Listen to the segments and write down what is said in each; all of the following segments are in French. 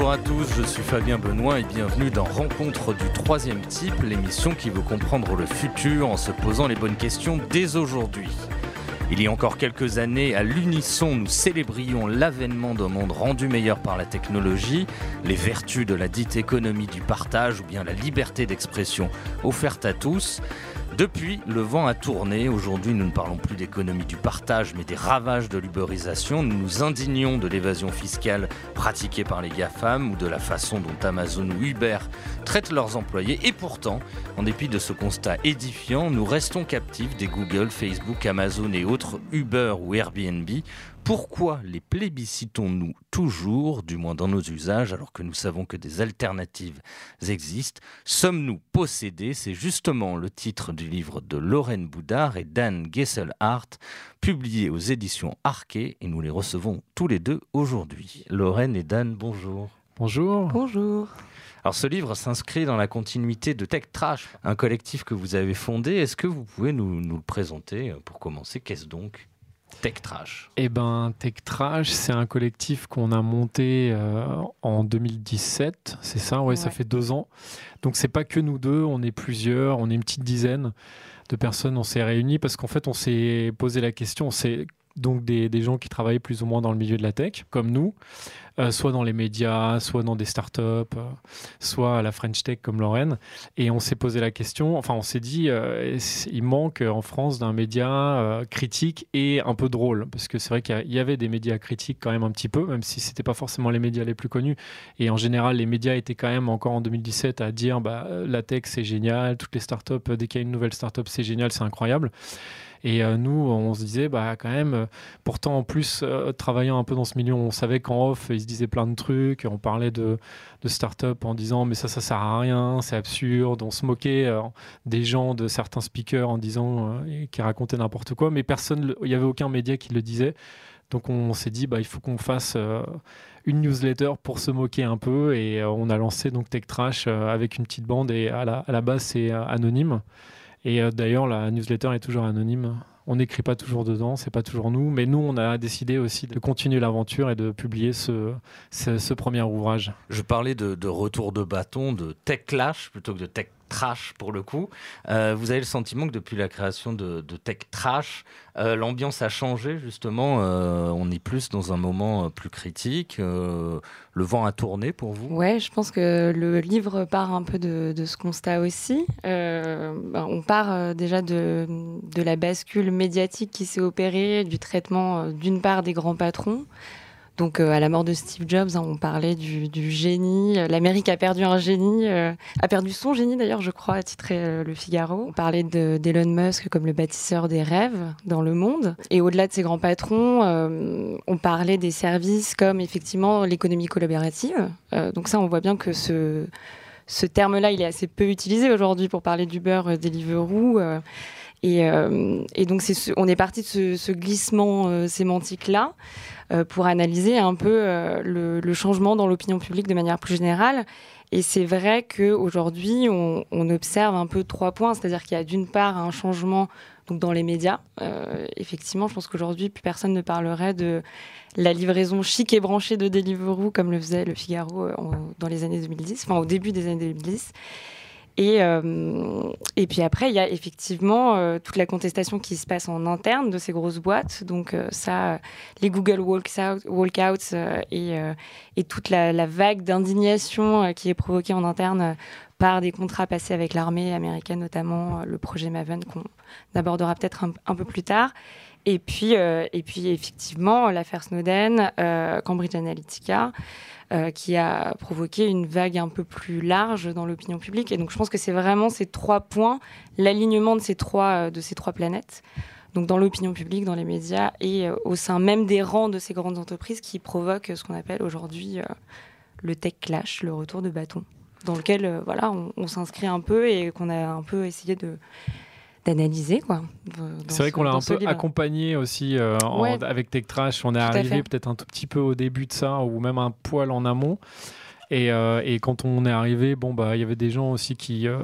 bonjour à tous, je suis Fabien Benoît et bienvenue dans Rencontre du troisième type, l'émission qui veut comprendre le futur en se posant les bonnes questions dès aujourd'hui. Il y a encore quelques années, à l'unisson, nous célébrions l'avènement d'un monde rendu meilleur par la technologie, les vertus de la dite économie du partage ou bien la liberté d'expression offerte à tous. Depuis, le vent a tourné. Aujourd'hui, nous ne parlons plus d'économie du partage, mais des ravages de l'uberisation. Nous nous indignons de l'évasion fiscale pratiquée par les GAFAM ou de la façon dont Amazon ou Uber traitent leurs employés. Et pourtant, en dépit de ce constat édifiant, nous restons captifs des Google, Facebook, Amazon et autres Uber ou Airbnb pourquoi les plébiscitons-nous toujours, du moins dans nos usages, alors que nous savons que des alternatives existent Sommes-nous possédés? C'est justement le titre du livre de Lorraine Boudard et Dan Gesselhardt, publié aux éditions Arquet, et nous les recevons tous les deux aujourd'hui. Lorraine et Dan, bonjour. Bonjour. Bonjour. Alors ce livre s'inscrit dans la continuité de Tech Trash, un collectif que vous avez fondé. Est-ce que vous pouvez nous, nous le présenter pour commencer? Qu'est-ce donc Tech Trash. Eh ben, Tech Trash, c'est un collectif qu'on a monté euh, en 2017, c'est ça, ouais, ça fait deux ans. Donc c'est pas que nous deux, on est plusieurs, on est une petite dizaine de personnes, on s'est réunis parce qu'en fait on s'est posé la question, c'est donc des, gens qui travaillent plus ou moins dans le milieu de la tech, comme nous, euh, soit dans les médias, soit dans des startups, euh, soit à la French Tech comme Lorraine. Et on s'est posé la question, enfin on s'est dit, euh, il manque en France d'un média critique et un peu drôle, parce que c'est vrai qu'il y avait des médias critiques quand même un petit peu, même si c'était pas forcément les médias les plus connus. Et en général, les médias étaient quand même encore en 2017 à dire, bah, la tech c'est génial, toutes les startups, dès qu'il y a une nouvelle startup c'est génial, c'est incroyable. Et euh, nous, on se disait, bah, quand même, euh, pourtant, en plus, euh, travaillant un peu dans ce milieu, on savait qu'en off, ils se disaient plein de trucs. On parlait de, de start-up en disant, mais ça, ça sert à rien, c'est absurde. On se moquait des gens, de certains speakers en disant, qui racontaient n'importe quoi, mais personne, il n'y avait aucun média qui le disait. Donc on s'est dit, bah, il faut qu'on fasse une newsletter pour se moquer un peu. Et on a lancé donc Tech Trash avec une petite bande. Et à la, à la base, c'est anonyme. Et euh, d'ailleurs, la newsletter est toujours anonyme. On n'écrit pas toujours dedans, c'est pas toujours nous, mais nous, on a décidé aussi de continuer l'aventure et de publier ce, premier ouvrage. Je parlais de, de, retour de bâton, de tech clash plutôt que de tech trash pour le coup. Euh, vous avez le sentiment que depuis la création de, Tech Trash, euh, l'ambiance a changé justement. Euh, on est plus dans un moment plus critique. le vent a tourné pour vous? Ouais, je pense que le livre part un peu de, ce constat aussi. Bah, on part déjà de la bascule médiatique qui s'est opérée, du traitement d'une part des grands patrons. Donc, euh, à la mort de Steve Jobs, hein, on parlait du, génie. L'Amérique a perdu un génie, euh, a perdu son génie d'ailleurs, je crois, a titré euh, Le Figaro. On parlait d'Elon Musk comme le bâtisseur des rêves dans le monde. Et au-delà de ces grands patrons, euh, on parlait des services comme effectivement l'économie collaborative. donc ça, on voit bien que ce, ce terme-là, il est assez peu utilisé aujourd'hui pour parler d'Uber, Deliveroo. Et, euh, et, donc, on est parti de ce, glissement euh, sémantique-là euh, pour analyser un peu le, changement dans l'opinion publique de manière plus générale. Et c'est vrai qu'aujourd'hui, on, observe un peu trois points, c'est-à-dire qu'il y a d'une part un changement donc dans les médias. Effectivement, je pense qu'aujourd'hui, plus personne ne parlerait de la livraison chic et branchée de Deliveroo comme le faisait le Figaro dans les années 2010, enfin au début des années 2010. Et, euh, et puis après, il y a effectivement euh, toute la contestation qui se passe en interne de ces grosses boîtes. Donc euh, ça, les Google Walkouts walk et, et, toute la, vague d'indignation qui est provoquée en interne par des contrats passés avec l'armée américaine, notamment le projet Maven qu'on abordera peut-être un, peu plus tard. Et puis, et puis effectivement, l'affaire Snowden, Cambridge Analytica. Euh, qui a provoqué une vague un peu plus large dans l'opinion publique. Et donc je pense que c'est vraiment ces trois points, l'alignement de ces trois de ces trois planètes. Donc dans l'opinion publique, dans les médias et euh, au sein même des rangs de ces grandes entreprises qui provoquent ce qu'on appelle aujourd'hui euh, le tech clash, le retour de bâton, dans lequel euh, voilà on s'inscrit un peu et qu'on a un peu essayé de d'analyser quoi. C'est vrai qu'on l'a un peu livre. accompagné aussi euh, en, avec Tech Trash. On est tout arrivé peut-être un tout petit peu au début de ça ou même un poil en amont. Et, euh, et quand on est arrivé, bon bah il y avait des gens aussi qui euh,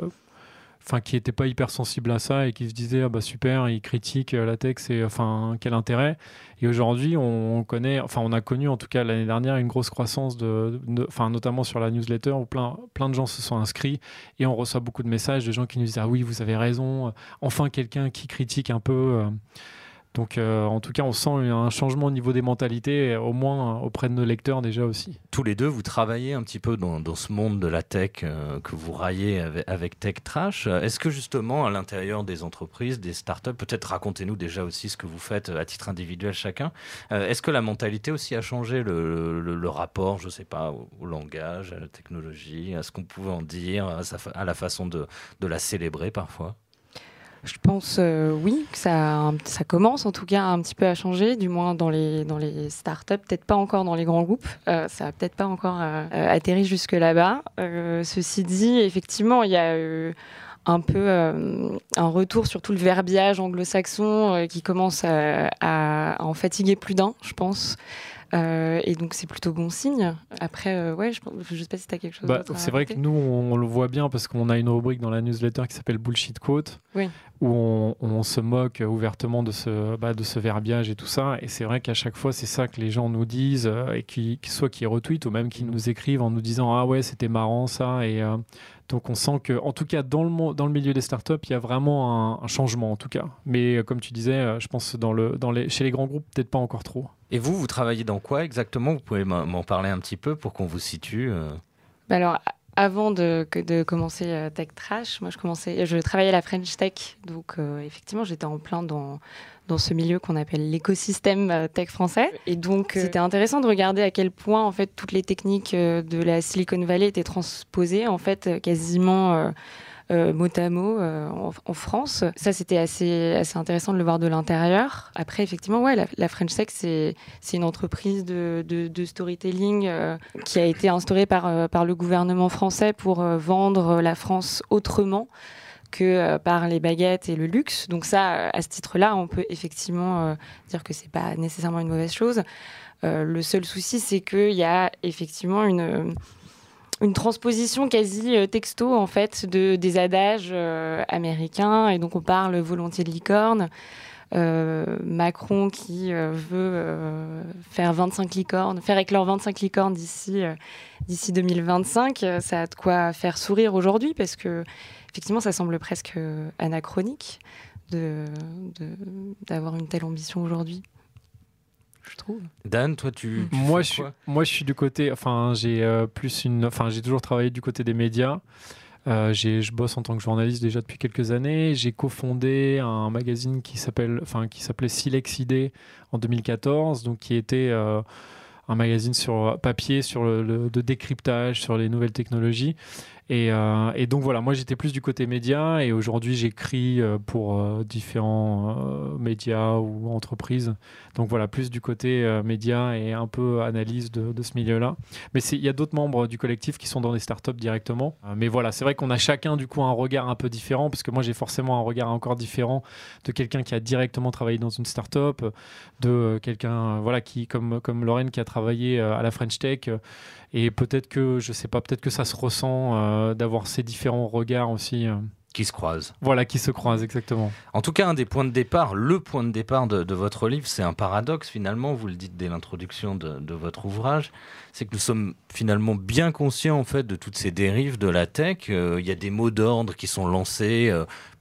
enfin qui n'étaient pas hyper sensibles à ça et qui se disaient ah bah super, ils critiquent la tech, c'est enfin quel intérêt. Et aujourd'hui, on connaît, enfin on a connu en tout cas l'année dernière une grosse croissance de, enfin notamment sur la newsletter où plein plein de gens se sont inscrits et on reçoit beaucoup de messages de gens qui nous disent ah oui vous avez raison, enfin quelqu'un qui critique un peu. Donc, euh, en tout cas, on sent un changement au niveau des mentalités, au moins auprès de nos lecteurs déjà aussi. Tous les deux, vous travaillez un petit peu dans, ce monde de la tech euh, que vous raillez avec, Tech Trash. Est-ce que justement, à l'intérieur des entreprises, des startups, peut-être racontez-nous déjà aussi ce que vous faites à titre individuel chacun. Euh, est-ce que la mentalité aussi a changé, le, rapport, je ne sais pas, au, langage, à la technologie, à ce qu'on pouvait en dire, à, la façon de la célébrer parfois? Je pense euh, oui que ça, commence en tout cas un petit peu à changer, du moins dans les, dans les startups, peut-être pas encore dans les grands groupes, euh, ça n'a peut-être pas encore euh, atterri jusque là-bas. ceci dit, effectivement, il y a un peu un retour sur tout le verbiage anglo-saxon qui commence à, en fatiguer plus d'un, je pense. Euh, et donc c'est plutôt bon signe. Après, euh, ouais, je ne sais pas si tu as quelque chose bah, C'est vrai que nous, on, le voit bien parce qu'on a une rubrique dans la newsletter qui s'appelle Bullshit Quote, où on, se moque ouvertement de ce, bah, de ce verbiage et tout ça. Et c'est vrai qu'à chaque fois, c'est ça que les gens nous disent, euh, et qui, soit qui retweetent ou même qui nous écrivent en nous disant Ah ouais, c'était marrant ça. Et donc on sent que, en tout cas, dans le, dans le milieu des startups, il y a vraiment un, changement en tout cas. Mais comme tu disais, je pense dans le, dans les, chez les grands groupes, peut-être pas encore trop. Et vous, vous travaillez dans quoi exactement? Vous pouvez m'en parler un petit peu pour qu'on vous situe euh bah Alors, avant de, de commencer euh, Tech Trash, moi je commençais, je travaillais à la French Tech, donc euh, effectivement j'étais en plein dans dans ce milieu qu'on appelle l'écosystème tech français. Et donc c'était intéressant de regarder à quel point en fait toutes les techniques de la Silicon Valley étaient transposées en fait quasiment euh, mot à mot euh, en, France. Ça, c'était assez, assez intéressant de le voir de l'intérieur. Après, effectivement, ouais, la, French Tech, c'est une entreprise de, de, storytelling euh, qui a été instaurée par, par le gouvernement français pour vendre la France autrement que par les baguettes et le luxe. Donc ça, à ce titre-là, on peut effectivement dire que c'est pas nécessairement une mauvaise chose. le seul souci, c'est qu'il y a effectivement une une transposition quasi euh, texto en fait de des adages euh, américains. Et donc on parle volontiers de licorne. Euh, Macron qui veut faire 25 licornes, faire éclore 25 licornes d'ici d'ici 2025, ça a de quoi faire sourire aujourd'hui parce que effectivement ça semble presque anachronique d'avoir une telle ambition aujourd'hui je trouve. Dan, toi, tu. moi, je suis, moi, je suis du côté. Enfin, j'ai euh, plus une. Enfin, j'ai toujours travaillé du côté des médias. Euh, je bosse en tant que journaliste déjà depuis quelques années. J'ai cofondé un magazine qui s'appelle, enfin, qui s'appelait Silex ID en 2014, donc qui était euh, un magazine sur papier, sur le, de décryptage, sur les nouvelles technologies. Euh, et, donc voilà, moi j'étais plus du côté média et aujourd'hui j'écris euh, pour euh, différents médias ou entreprises. Donc voilà, plus du côté média et un peu analyse de, ce milieu-là. Mais il y a d'autres membres du collectif qui sont dans des startups directement. mais voilà, c'est vrai qu'on a chacun du coup un regard un peu différent parce que moi j'ai forcément un regard encore différent de quelqu'un qui a directement travaillé dans une startup, de quelqu'un voilà qui comme comme Lorraine qui a travaillé à la French Tech et peut-être que, je sais pas, peut-être que ça se ressent euh, d'avoir ces différents regards aussi. Euh. Qui se croisent. Voilà, qui se croisent, exactement. En tout cas, un des points de départ, le point de départ de, votre livre, c'est un paradoxe finalement, vous le dites dès l'introduction de, votre ouvrage, c'est que nous sommes finalement bien conscients en fait de toutes ces dérives de la tech. Euh, il y a des mots d'ordre qui sont lancés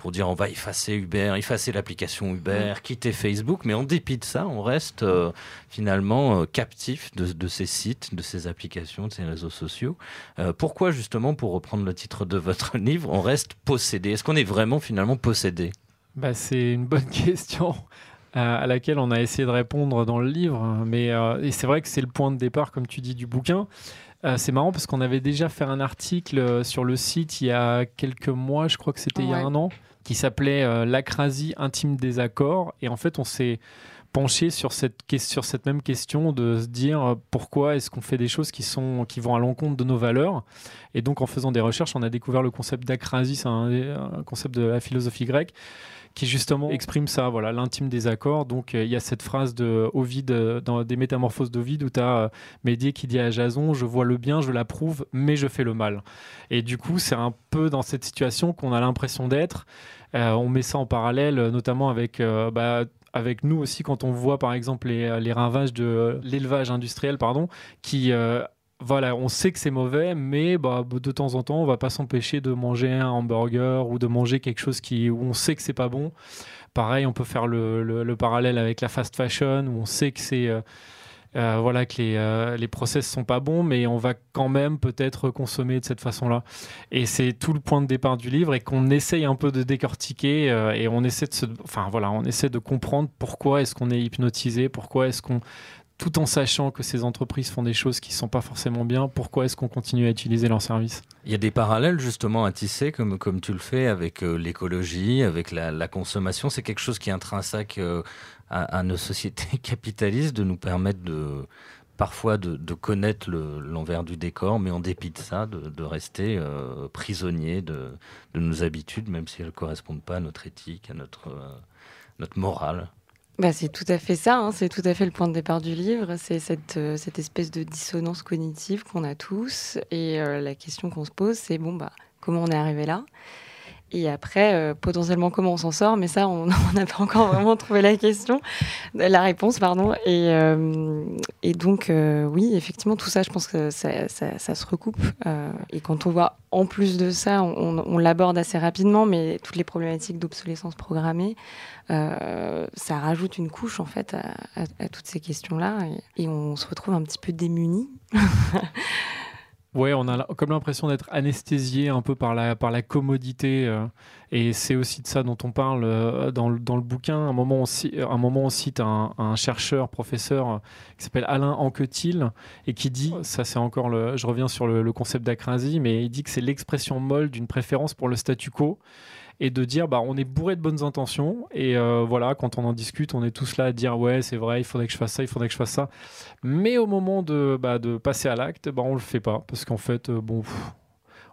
pour dire on va effacer Uber, effacer l'application Uber, quitter Facebook, mais en dépit de ça, on reste euh, finalement euh, captif de, ces sites, de ces applications, de ces réseaux sociaux. Euh, pourquoi justement, pour reprendre le titre de votre livre, on reste possédé? Est-ce qu'on est vraiment finalement possédé? Bah, C'est une bonne question à laquelle on a essayé de répondre dans le livre, mais c'est vrai que c'est le point de départ, comme tu dis, du bouquin. c'est marrant parce qu'on avait déjà fait un article sur le site il y a quelques mois, je crois que c'était il y a un an, qui s'appelait euh, L'acrasie intime des accords. Et en fait, on s'est pencher sur cette, sur cette même question de se dire euh, pourquoi est-ce qu'on fait des choses qui, sont, qui vont à l'encontre de nos valeurs? Et donc en faisant des recherches, on a découvert le concept d'acrasie, c'est un, concept de la philosophie grecque qui justement exprime ça, voilà, l'intime des accords. Donc euh, il y a cette phrase de Ovide, euh, dans des métamorphoses d'Ovide, où tu as Médié qui dit à Jason, je vois le bien, je l'approuve, mais je fais le mal. Et du coup, c'est un peu dans cette situation qu'on a l'impression d'être. on met ça en parallèle, notamment avec bah, avec nous aussi quand on voit par exemple les, les ravages de l'élevage industriel, pardon, qui euh, voilà, on sait que c'est mauvais, mais bah, de temps en temps, on va pas s'empêcher de manger un hamburger ou de manger quelque chose qui, où on sait que c'est pas bon. Pareil, on peut faire le, le, parallèle avec la fast fashion, où on sait que c'est euh, euh, voilà que les, euh, les process sont pas bons, mais on va quand même peut-être consommer de cette façon-là. Et c'est tout le point de départ du livre et qu'on essaye un peu de décortiquer euh, et on essaie de se, enfin voilà, on essaie de comprendre pourquoi est-ce qu'on est hypnotisé, pourquoi est-ce qu'on tout en sachant que ces entreprises font des choses qui ne sont pas forcément bien, pourquoi est-ce qu'on continue à utiliser leurs services? Il y a des parallèles justement à tisser, comme, comme tu le fais, avec l'écologie, avec la consommation. C'est quelque chose qui est intrinsèque à, nos sociétés capitalistes de nous permettre de parfois de, connaître l'envers du décor, mais en dépit de ça, de, rester euh, prisonnier de, nos habitudes, même si elles ne correspondent pas à notre éthique, à notre, euh, notre morale. Bah, c'est tout à fait ça, hein. c'est tout à fait le point de départ du livre, c'est cette, euh, cette espèce de dissonance cognitive qu'on a tous, et la question qu'on se pose, c'est bon, bah, comment on est arrivé là? Et après, euh, potentiellement, comment on s'en sort Mais ça, on n'a pas encore vraiment trouvé la question, la réponse, pardon. Et, euh, donc, euh, oui, effectivement, tout ça, je pense que ça, ça, se recoupe. et quand on voit, en plus de ça, on, l'aborde assez rapidement, mais toutes les problématiques d'obsolescence programmée, ça rajoute une couche, en fait, à, toutes ces questions-là. Et, et, on se retrouve un petit peu démunis. Ouais, on a comme l'impression d'être anesthésié un peu par la, par la commodité. Euh, et c'est aussi de ça dont on parle euh, dans, le, dans le bouquin. Un moment, on, un moment, on cite un, un chercheur, professeur, euh, qui s'appelle Alain Anquetil, et qui dit, ça c'est encore le, je reviens sur le, le concept d'acrasie, mais il dit que c'est l'expression molle d'une préférence pour le statu quo et de dire bah on est bourré de bonnes intentions et euh, voilà quand on en discute on est tous là à dire ouais c'est vrai il faudrait que je fasse ça il faudrait que je fasse ça mais au moment de, bah, passer à l'acte bah on le fait pas parce qu'en fait euh, bon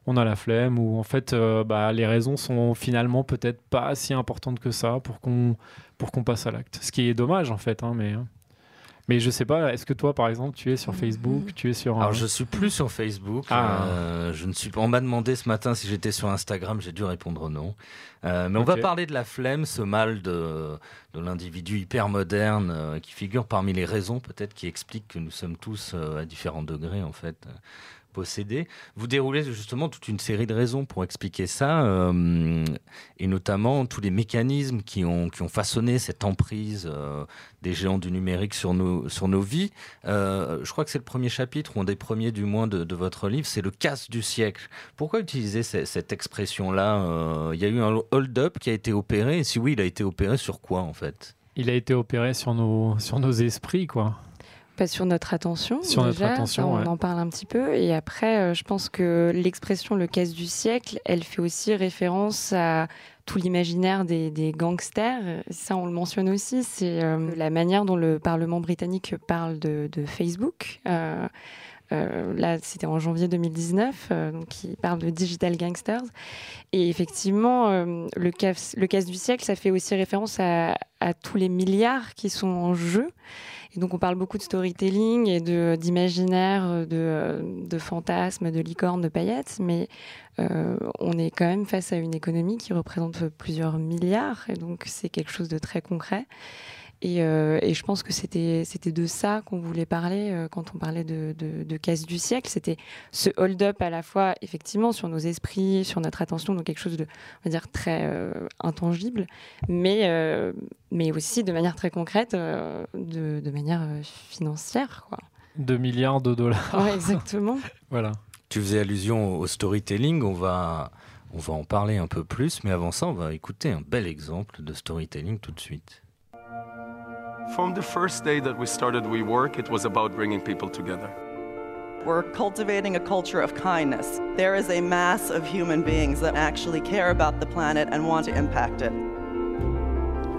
on a la flemme ou en fait euh, bah, les raisons sont finalement peut-être pas si importantes que ça pour qu'on pour qu'on passe à l'acte ce qui est dommage en fait hein, mais hein. Mais je sais pas, est-ce que toi, par exemple, tu es sur Facebook Tu es sur. Alors, je suis plus sur Facebook. Ah. Euh, je ne suis pas. On m'a demandé ce matin si j'étais sur Instagram. J'ai dû répondre non. Euh, mais on va parler de la flemme, ce mal de, de l'individu hyper moderne euh, qui figure parmi les raisons peut-être qui expliquent que nous sommes tous à différents degrés en fait posséder. Vous déroulez justement toute une série de raisons pour expliquer ça, euh, et notamment tous les mécanismes qui ont, qui ont façonné cette emprise euh, des géants du numérique sur nos, sur nos vies. Euh, je crois que c'est le premier chapitre, ou un des premiers du moins de, votre livre, c'est le casse du siècle. Pourquoi utiliser cette expression-là Il y a eu un hold-up qui a été opéré, et si oui, il a été opéré sur quoi en fait? Il a été opéré sur nos, sur nos esprits, quoi pas sur notre attention. Sur notre attention, on en parle un petit peu. Et après, euh, je pense que l'expression le casse du siècle, elle fait aussi référence à tout l'imaginaire des, gangsters. Ça, on le mentionne aussi. C'est euh, la manière dont le Parlement britannique parle de, Facebook. Euh, là, c'était en janvier 2019, donc il parle de digital gangsters. Et effectivement, le, casse, le casse du siècle, ça fait aussi référence à, à tous les milliards qui sont en jeu. Et donc on parle beaucoup de storytelling et d'imaginaire, de, de fantasmes, de licornes, de paillettes, mais euh, on est quand même face à une économie qui représente plusieurs milliards, et donc c'est quelque chose de très concret. Euh, et, je pense que c'était de ça qu'on voulait parler euh, quand on parlait de, de, casse du siècle. C'était ce hold-up à la fois, effectivement, sur nos esprits, sur notre attention, donc quelque chose de, on va dire, très euh, intangible, mais, mais aussi de manière très concrète, de, de, manière financière. Quoi. De milliards de dollars. Ouais, exactement. voilà. Tu faisais allusion au storytelling, on va, on va en parler un peu plus, mais avant ça, on va écouter un bel exemple de storytelling tout de suite. From the first day that we started WeWork, it was about bringing people together. We're cultivating a culture of kindness. There is a mass of human beings that actually care about the planet and want to impact it.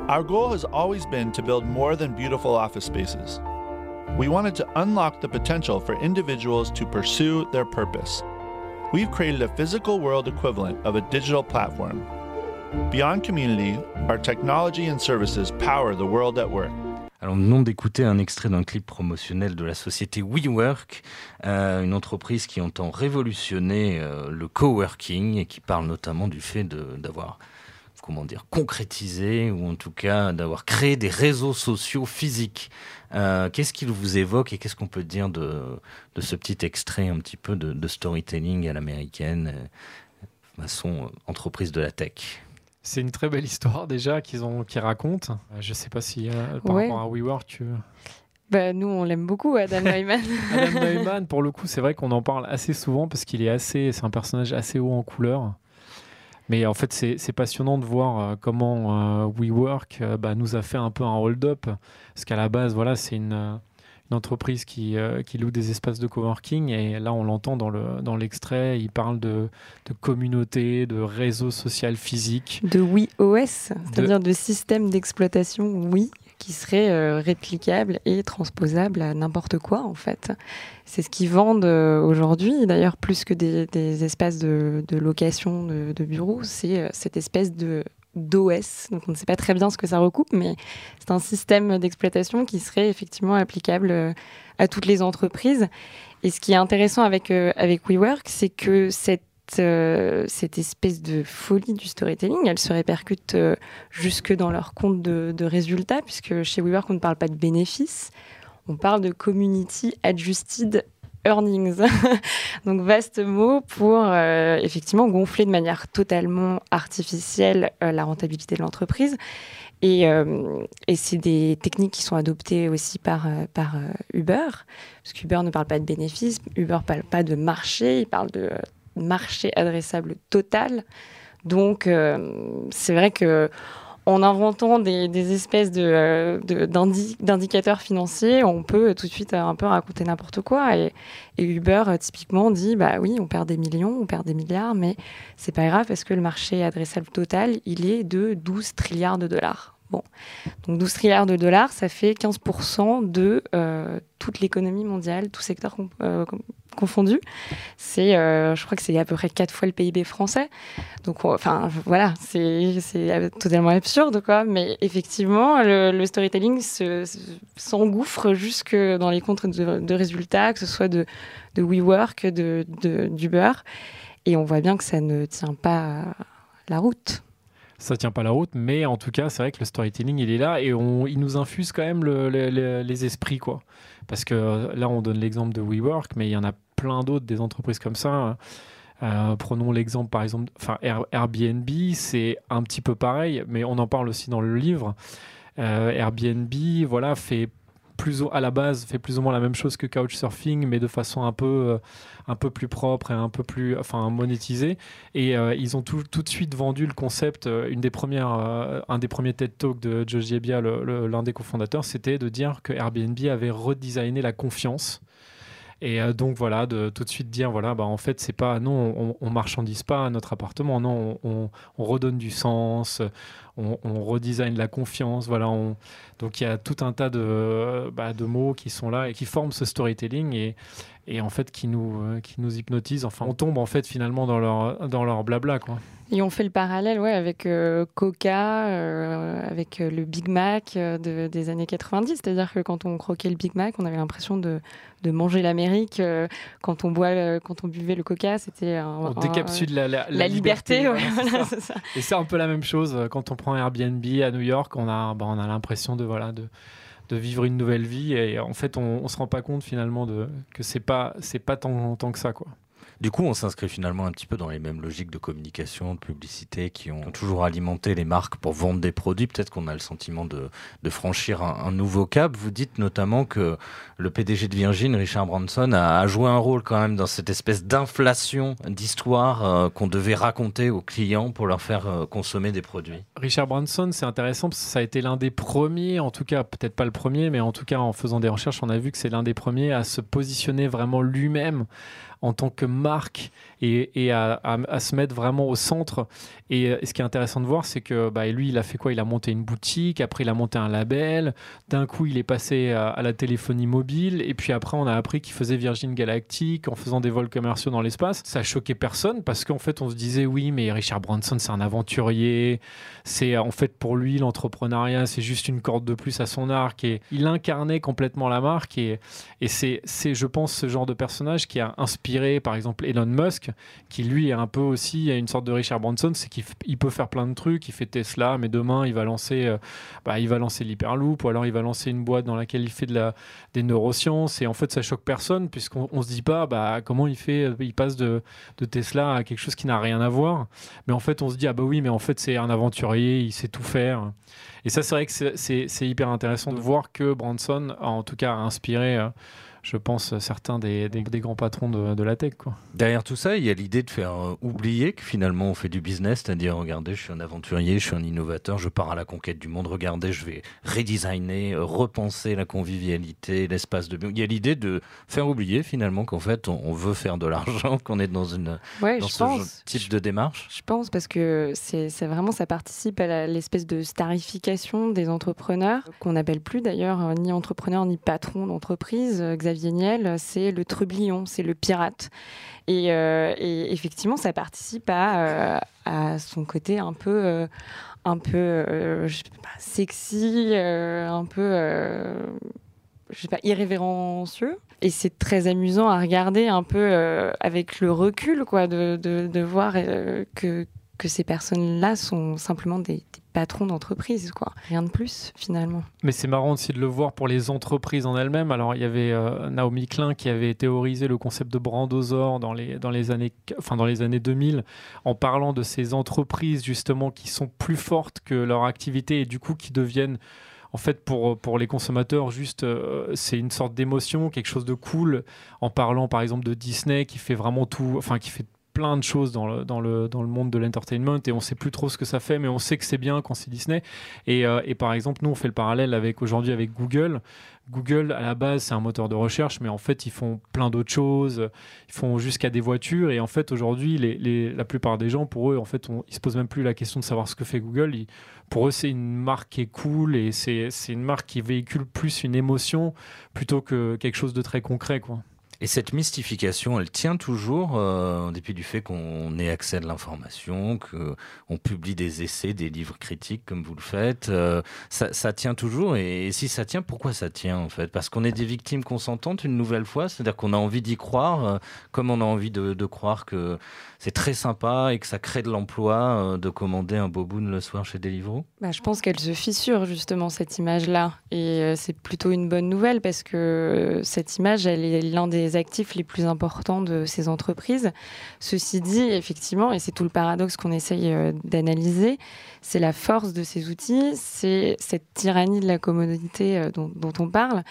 Our goal has always been to build more than beautiful office spaces. We wanted to unlock the potential for individuals to pursue their purpose. We've created a physical world equivalent of a digital platform. Beyond community, our technology and services power the world at work. Alors, nous venons d'écouter un extrait d'un clip promotionnel de la société WeWork, euh, une entreprise qui entend révolutionner euh, le coworking et qui parle notamment du fait d'avoir comment dire, concrétisé ou en tout cas d'avoir créé des réseaux sociaux physiques. Euh, qu'est-ce qu'il vous évoque et qu'est-ce qu'on peut dire de, ce petit extrait un petit peu de, de storytelling à l'américaine, façon entreprise de la tech? C'est une très belle histoire déjà qu'ils ont, qu'ils racontent. Euh, je ne sais pas si euh, par rapport à WeWork, tu... Bah, nous, on l'aime beaucoup, Adam Neumann. Adam Neumann, pour le coup, c'est vrai qu'on en parle assez souvent parce qu'il est assez, c'est un personnage assez haut en couleur. Mais en fait, c'est passionnant de voir euh, comment WeWork bah, nous a fait un peu un hold-up. Parce qu'à la base, voilà, c'est une, une, entreprise qui, qui, loue des espaces de coworking. Et là, on l'entend dans l'extrait, dans il parle de, de, communauté, de réseau social physique. De WeOS, c'est-à-dire de, de système d'exploitation Oui qui serait euh, réplicable et transposable à n'importe quoi en fait. C'est ce qu'ils vendent euh, aujourd'hui, d'ailleurs plus que des, des espaces de, de location de, de bureaux, c'est euh, cette espèce de d'OS. Donc on ne sait pas très bien ce que ça recoupe, mais c'est un système d'exploitation qui serait effectivement applicable euh, à toutes les entreprises. Et ce qui est intéressant avec, euh, avec WeWork, c'est que cette, euh, cette espèce de folie du storytelling, elle se répercute jusque dans leur compte de, de résultats, puisque chez WeWork, on ne parle pas de bénéfices, on parle de community adjusted earnings. Donc vaste mot pour euh, effectivement gonfler de manière totalement artificielle euh, la rentabilité de l'entreprise. Et, euh, et c'est des techniques qui sont adoptées aussi par Uber, parce qu'Uber ne parle pas de bénéfices, Uber ne parle pas de marché, il parle de marché adressable total. Donc c'est vrai que en inventant des, espèces euh, d'indicateurs financiers, on peut tout de suite un peu raconter n'importe quoi. Et, Uber, euh, typiquement, dit bah oui, on perd des millions, on perd des milliards, mais c'est pas grave parce que le marché adressable total, il est de 12 trilliards de dollars. Bon, donc 12 trilliards de dollars, ça fait 15% de euh, toute l'économie mondiale, tout secteur confondu. C'est, euh, je crois que c'est à peu près quatre fois le PIB français. Donc, enfin, voilà, c'est, totalement absurde, quoi. Mais effectivement, le, storytelling s'engouffre jusque dans les comptes de, résultats, que ce soit de, de WeWork, de, d'Uber. Et on voit bien que ça ne tient pas la route ça tient pas la route, mais en tout cas, c'est vrai que le storytelling, il est là et on, il nous infuse quand même les esprits, quoi. Parce que là, on donne l'exemple de WeWork, mais il y en a plein d'autres, des entreprises comme ça. Hein. Euh, prenons l'exemple, par exemple, enfin Airbnb, c'est un petit peu pareil, mais on en parle aussi dans le livre. Euh, Airbnb, voilà, fait plus à la base fait plus ou moins la même chose que Couchsurfing, mais de façon un peu, euh, un peu plus propre et un peu plus enfin, monétisée. Et ils ont tout, de suite vendu le concept. une des premières, un des premiers TED Talks de Joe Giebia, l'un des cofondateurs, c'était de dire que Airbnb avait redesigné la confiance et euh, donc voilà, de tout de suite dire voilà, bah en fait c'est pas non, on, marchandise pas notre appartement, non, on, on redonne du sens, on, on la confiance, voilà. donc il y a tout un tas de, bah, de mots qui sont là et qui forment ce storytelling et, et en fait qui nous, euh, qui nous hypnotisent. Enfin, on tombe en fait finalement dans leur, dans leur blabla quoi. Et on fait le parallèle ouais, avec euh, Coca, euh, avec euh, le Big Mac de, des années 90. C'est-à-dire que quand on croquait le Big Mac, on avait l'impression de, de, manger l'Amérique. quand, on boit, quand on buvait le Coca, c'était On décapsule la, la, la, liberté. voilà, ça. Et c'est un peu la même chose quand on prend Airbnb à New York. On a, bah, on a l'impression de, voilà, de, de vivre une nouvelle vie. Et en fait, on ne se rend pas compte finalement de, que c'est pas, c'est pas tant, tant que ça. quoi. Du coup, on s'inscrit finalement un petit peu dans les mêmes logiques de communication, de publicité qui ont toujours alimenté les marques pour vendre des produits. Peut-être qu'on a le sentiment de, franchir un, nouveau cap. Vous dites notamment que le PDG de Virgin, Richard Branson, a, joué un rôle quand même dans cette espèce d'inflation d'histoire euh, qu'on devait raconter aux clients pour leur faire euh, consommer des produits. Richard Branson, c'est intéressant parce que ça a été l'un des premiers, en tout cas, peut-être pas le premier, mais en tout cas, en faisant des recherches, on a vu que c'est l'un des premiers à se positionner vraiment lui-même en tant que marque et, à, se mettre vraiment au centre. Et, euh, ce qui est intéressant de voir, c'est que bah, lui, il a fait quoi? Il a monté une boutique, après il a monté un label, d'un coup il est passé à, la téléphonie mobile, et puis après on a appris qu'il faisait Virgin Galactic en faisant des vols commerciaux dans l'espace. Ça a choqué personne parce qu'en fait on se disait oui, mais Richard Branson c'est un aventurier, c'est en fait pour lui l'entrepreneuriat c'est juste une corde de plus à son arc, et il incarnait complètement la marque, et, et c'est, je pense, ce genre de personnage qui a inspiré par exemple Elon Musk qui lui est un peu aussi une sorte de Richard Branson, c'est qu'il peut faire plein de trucs, il fait Tesla, mais demain il va lancer, euh, bah, il va lancer l'hyperloop, ou alors il va lancer une boîte dans laquelle il fait de la, des neurosciences, et en fait ça choque personne, puisqu'on se dit pas bah, comment il fait, euh, il passe de, de Tesla à quelque chose qui n'a rien à voir, mais en fait on se dit ah bah oui, mais en fait c'est un aventurier, il sait tout faire. Et ça c'est vrai que c'est hyper intéressant de voir que Branson, en tout cas, a inspiré. Euh, je pense, certains des, des, grands patrons de, de, la tech. Quoi. Derrière tout ça, il y a l'idée de faire euh, oublier que finalement on fait du business, c'est-à-dire regardez, je suis un aventurier, je suis un innovateur, je pars à la conquête du monde, regardez, je vais redesigner, euh, repenser la convivialité, l'espace de... Il y a l'idée de faire oublier finalement qu'en fait on, veut faire de l'argent, qu'on est dans, une, dans ce type de démarche. Je pense parce que c'est vraiment, ça participe à l'espèce de starification des entrepreneurs, qu'on n'appelle plus d'ailleurs euh, ni entrepreneur ni patron d'entreprise c'est le trublion, c'est le pirate. Et, euh, effectivement, ça participe à, euh, son côté un peu, euh, un peu sexy, un peu, irrévérencieux. Et c'est très amusant à regarder un peu avec le recul, quoi, de, de voir que que ces personnes-là sont simplement des, patrons d'entreprise, quoi. Rien de plus, finalement. Mais c'est marrant aussi de le voir pour les entreprises en elles-mêmes. Alors, il y avait euh, Naomi Klein qui avait théorisé le concept de brandosaure dans les, dans, les années, enfin, dans les années 2000, en parlant de ces entreprises, justement, qui sont plus fortes que leur activité et du coup qui deviennent en fait, pour, pour les consommateurs, juste, euh, c'est une sorte d'émotion, quelque chose de cool, en parlant par exemple de Disney qui fait vraiment tout, enfin, qui fait plein de choses dans le, dans le, dans le monde de l'entertainment et on sait plus trop ce que ça fait, mais on sait que c'est bien quand c'est Disney. Et, euh, et, par exemple, nous, on fait le parallèle avec aujourd'hui avec Google. Google, à la base, c'est un moteur de recherche, mais en fait, ils font plein d'autres choses. Ils font jusqu'à des voitures. Et en fait, aujourd'hui, les, la plupart des gens, pour eux, en fait, ils se posent même plus la question de savoir ce que fait Google. pour eux, c'est une marque qui est cool et c'est une marque qui véhicule plus une émotion plutôt que quelque chose de très concret, quoi. Et cette mystification, elle tient toujours, euh, en dépit du fait qu'on ait accès à de l'information, qu'on publie des essais, des livres critiques comme vous le faites. Euh, ça, tient toujours. Et, si ça tient, pourquoi ça tient en fait? Parce qu'on est des victimes consentantes une nouvelle fois, c'est-à-dire qu'on a envie d'y croire, euh, comme on a envie de, de croire que c'est très sympa et que ça crée de l'emploi euh, de commander un boboon le soir chez Deliveroo bah, Je pense qu'elle se fissure justement cette image-là. Et euh, c'est plutôt une bonne nouvelle parce que euh, cette image, elle est l'un des actifs les plus importants de ces entreprises. Ceci dit, effectivement, et c'est tout le paradoxe qu'on essaye d'analyser, c'est la force de ces outils, c'est cette tyrannie de la commodité dont, on parle,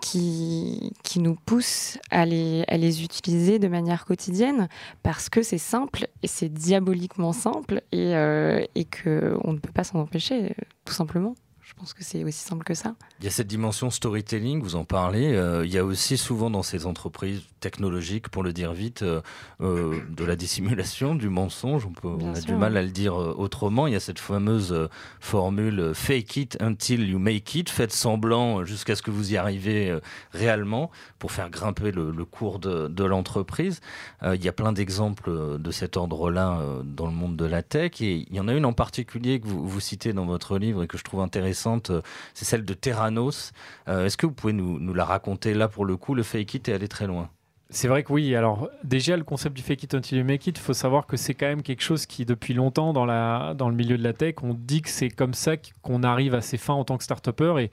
qui, qui nous pousse à les, à les utiliser de manière quotidienne parce que c'est simple et c'est diaboliquement simple et, euh, qu'on ne peut pas s'en empêcher, tout simplement. Je pense que c'est aussi simple que ça. Il y a cette dimension storytelling, vous en parlez. Euh, il y a aussi souvent dans ces entreprises technologiques, pour le dire vite, euh, euh, de la dissimulation, du mensonge. On, peut, on a du mal à le dire autrement. Il y a cette fameuse formule fake it until you make it. Faites semblant jusqu'à ce que vous y arrivez réellement pour faire grimper le, cours de, de l'entreprise. il y a plein d'exemples de cet ordre-là dans le monde de la tech. Et il y en a une en particulier que vous, vous citez dans votre livre et que je trouve intéressante euh, c'est celle de Terranos. Euh, est-ce que vous pouvez nous, la raconter là pour le coup Le fake it est allé très loin? C'est vrai que oui. Alors déjà le concept du fake it until you make it, il faut savoir que c'est quand même quelque chose qui depuis longtemps dans, la, dans le milieu de la tech, on dit que c'est comme ça qu'on arrive à ses fins en tant que start-upper et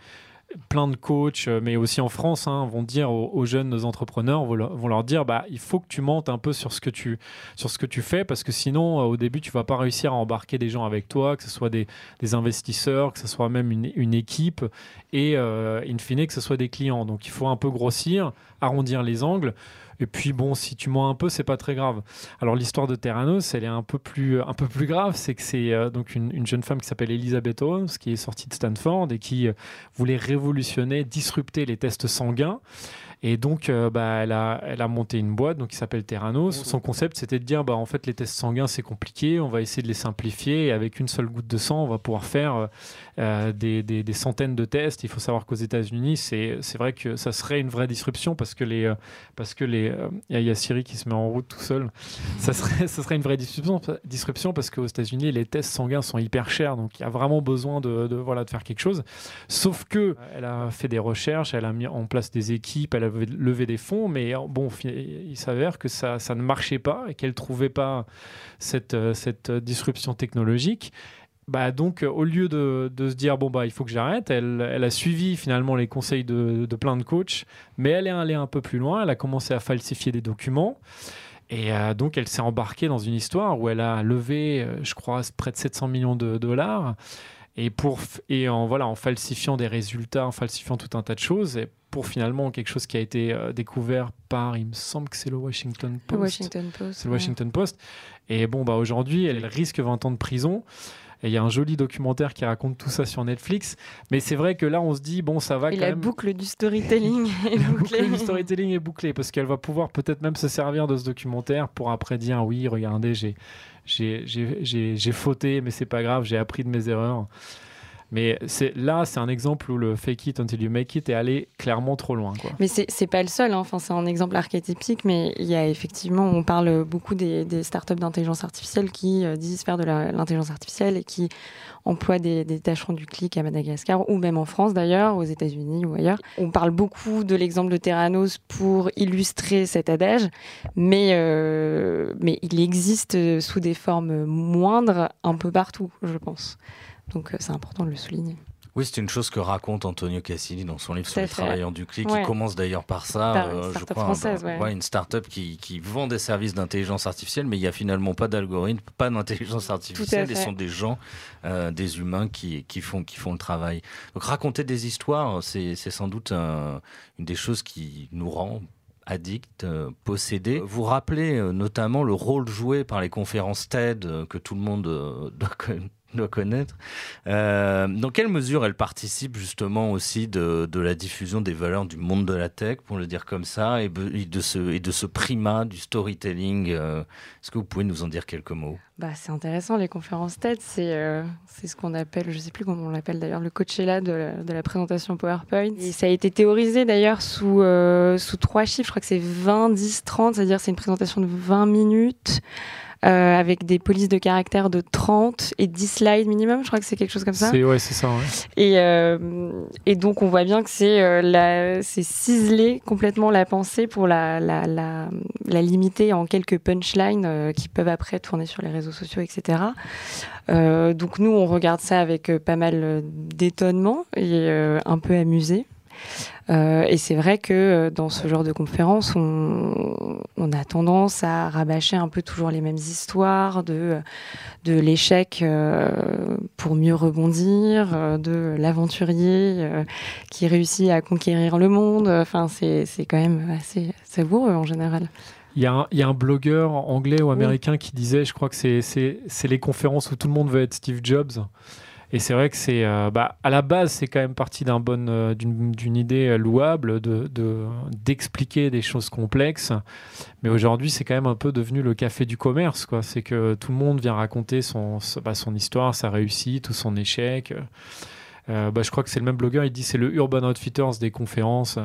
plein de coachs, euh, mais aussi en France, hein, vont dire aux, jeunes entrepreneurs, vont leur, dire, bah, il faut que tu montes un peu sur ce que tu, sur ce que tu fais, parce que sinon, euh, au début, tu vas pas réussir à embarquer des gens avec toi, que ce soit des, investisseurs, que ce soit même une, équipe, et euh, in fine, que ce soit des clients. Donc, il faut un peu grossir, arrondir les angles Et puis bon, si tu mens un peu, c'est pas très grave. Alors l'histoire de Terranos, elle est un peu plus, un peu plus grave. C'est que c'est euh, donc une, jeune femme qui s'appelle Elizabeth Holmes, qui est sortie de Stanford et qui euh, voulait révolutionner, disrupter les tests sanguins. Et donc, euh, bah, elle, a, elle a monté une boîte donc, qui s'appelle Terranos. Son concept, c'était de dire bah, en fait, les tests sanguins, c'est compliqué, on va essayer de les simplifier. Et avec une seule goutte de sang, on va pouvoir faire euh, des, des, des, centaines de tests. Il faut savoir qu'aux États-Unis, c'est, c'est vrai que ça serait une vraie disruption parce que les. Euh, parce que les il y, a Siri qui se met en route tout seul. ça, serait, ça serait une vraie disruption, disruption parce qu'aux États-Unis, les tests sanguins sont hyper chers. Donc, il y a vraiment besoin de, de, voilà, de faire quelque chose. Sauf que elle a fait des recherches, elle a mis en place des équipes, elle a lever des fonds, mais bon, il s'avère que ça, ça, ne marchait pas et qu'elle ne trouvait pas cette, euh, cette disruption technologique. Bah donc, au lieu de, de, se dire bon bah il faut que j'arrête, elle, elle, a suivi finalement les conseils de, de, plein de coachs, mais elle est allée un peu plus loin. Elle a commencé à falsifier des documents. Et euh, donc, elle s'est embarquée dans une histoire où elle a levé, euh, je crois, près de 700 millions de dollars. Et, pour, et en, voilà, en falsifiant des résultats, en falsifiant tout un tas de choses, et pour finalement quelque chose qui a été euh, découvert par, il me semble que c'est le Washington Post. Le Washington Post. C'est le Washington Post. Et bon, bah, aujourd'hui, elle risque 20 ans de prison. Et il y a un joli documentaire qui raconte tout ça sur Netflix. Mais c'est vrai que là, on se dit, bon, ça va et quand la même. boucle du storytelling est la bouclée. boucle du storytelling est bouclée parce qu'elle va pouvoir peut-être même se servir de ce documentaire pour après dire, oui, regardez, j'ai j'ai fauté, mais c'est pas grave, j'ai appris de mes erreurs. Mais là, c'est un exemple où le fake it until you make it est allé clairement trop loin. Quoi. Mais c'est pas le seul, hein. enfin, c'est un exemple archétypique, mais il y a effectivement, on parle beaucoup des, startups d'intelligence artificielle qui euh, disent faire de l'intelligence artificielle et qui emploient des, des tâcherons du clic à Madagascar ou même en France d'ailleurs, aux États-Unis ou ailleurs. On parle beaucoup de l'exemple de Terranos pour illustrer cet adage, mais, euh, mais il existe sous des formes moindres un peu partout, je pense. Donc euh, c'est important de le souligner. Oui, c'est une chose que raconte Antonio Cassini dans son livre sur les travailleurs du clic, qui commence d'ailleurs par ça. Euh, je crois, française, ouais. une start-up qui, qui, vend des services d'intelligence artificielle, mais il n'y a finalement pas d'algorithme, pas d'intelligence artificielle, et ce sont des gens, euh, des humains qui, qui, font, qui font le travail. Donc raconter des histoires, c'est sans doute une des choses qui nous rend addict, possédé. Vous rappelez notamment le rôle joué par les conférences TED que tout le monde doit, doit connaître. Euh, dans quelle mesure elle participe justement aussi de, la diffusion des valeurs du monde de la tech, pour le dire comme ça, et, de, ce, et de ce primat du storytelling euh, Est-ce que vous pouvez nous en dire quelques mots? Bah, C'est intéressant, les conférences TED, c'est euh, ce qu'on appelle, je ne sais plus comment on l'appelle d'ailleurs, le Coachella de la, de la présentation PowerPoint. Ça a été théorisé d'ailleurs sous, sous trois chiffres, je crois que c'est 20, 10, 30, c'est-à-dire c'est une présentation de 20 minutes. Euh, avec des polices de caractère de 30 et 10 slides minimum. Je crois que c'est quelque chose comme ça. C'est ouais, c'est ça. Ouais. Et, euh, et donc on voit bien que c'est euh, c'est ciselé complètement la pensée pour la, la, la, la limiter en quelques punchlines euh, qui peuvent après tourner sur les réseaux sociaux, etc. Donc nous on regarde ça avec pas mal d'étonnement et un peu amusé. Euh, et c'est vrai que euh, dans ce genre de conférence, on, on, a tendance à rabâcher un peu toujours les mêmes histoires de, de l'échec euh, pour mieux rebondir, de l'aventurier qui réussit à conquérir le monde. Enfin, c'est quand même assez savoureux en général. Il y, a un, il y, a un, blogueur anglais ou américain qui disait, je crois que c'est les conférences où tout le monde veut être Steve Jobs. Et c'est vrai que c'est, euh, bah, à la base, c'est quand même parti d'un euh, d'une, idée euh, louable de, d'expliquer des choses complexes. Mais aujourd'hui, c'est quand même un peu devenu le café du commerce. C'est que tout le monde vient raconter son, bah, son histoire, sa réussite ou son échec. bah, je crois que c'est le même blogueur, il dit c'est le Urban Outfitters des conférences.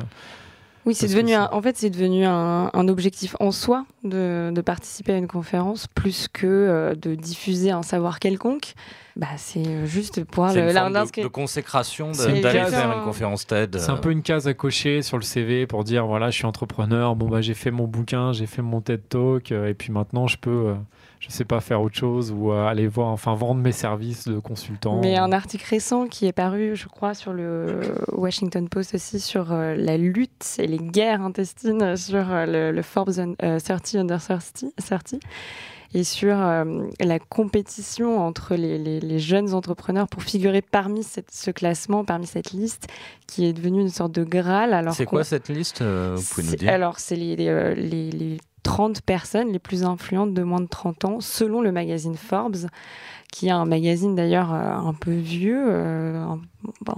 Oui, c'est devenu en fait c'est devenu un, objectif en soi de, participer à une conférence plus que de diffuser un savoir quelconque. Bah, c'est euh, juste pour le, de, de, consécration d'aller faire une conférence TED. C'est un peu une case à cocher sur le CV pour dire voilà, je suis entrepreneur. Bon bah j'ai fait mon bouquin, j'ai fait mon TED Talk, euh, et puis maintenant je peux, euh, je sais pas faire autre chose ou aller voir, enfin vendre mes services de consultant. Mais un article récent qui est paru, je crois, sur le Washington Post aussi sur la lutte et les guerres intestines sur le, Forbes 30 under 30, 30 et sur la compétition entre les, jeunes entrepreneurs pour figurer parmi ce classement, parmi cette liste qui est devenue une sorte de Graal. C'est quoi cette liste Vous pouvez nous dire? Alors, c'est les, les 30 personnes les plus influentes de moins de 30 ans, selon le magazine Forbes, qui est un magazine d'ailleurs euh, un peu vieux, euh,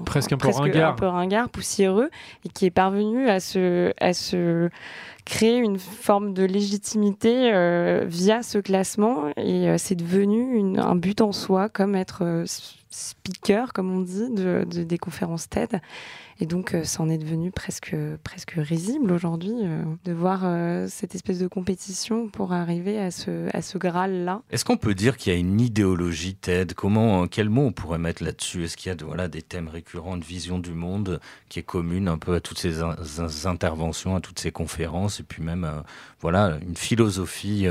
presque un peu ringard. un peu ringard, poussiéreux, et qui est parvenu à se, à se créer une forme de légitimité euh, via ce classement, et c'est devenu un but en soi, comme être speaker, comme on dit, de, des conférences TED. Et donc, euh, ça en est devenu presque, presque risible aujourd'hui euh, de voir euh, cette espèce de compétition pour arriver à ce, à ce Graal-là. Est-ce qu'on peut dire qu'il y a une idéologie TED? Comment, Quel mot on pourrait mettre là-dessus? Est-ce qu'il y a voilà, des thèmes récurrents, de vision du monde qui est commune un peu à toutes ces interventions, à toutes ces conférences, et puis même voilà, une philosophie